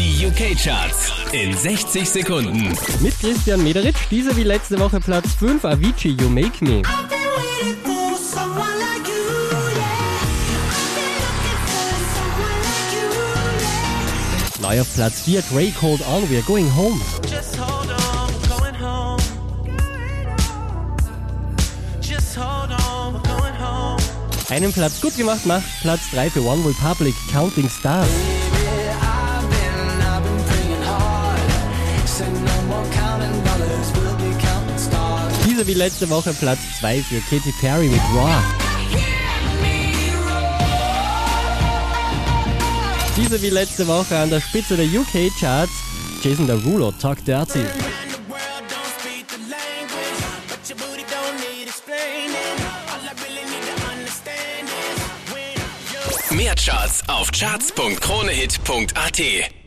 Die UK-Charts in 60 Sekunden. Mit Christian Mederitsch, diese wie letzte Woche Platz 5, Avicii, You Make Me. Neu auf Platz 4, Drake Hold On, We're Going Home. Einen Platz gut gemacht macht Platz 3 für One Republic, Counting Stars. Diese wie letzte Woche Platz 2 für Katy Perry mit Raw. Diese wie letzte Woche an der Spitze der UK-Charts, Jason Derulo, Talk Dirty. Mehr Charts auf charts.kronehit.at.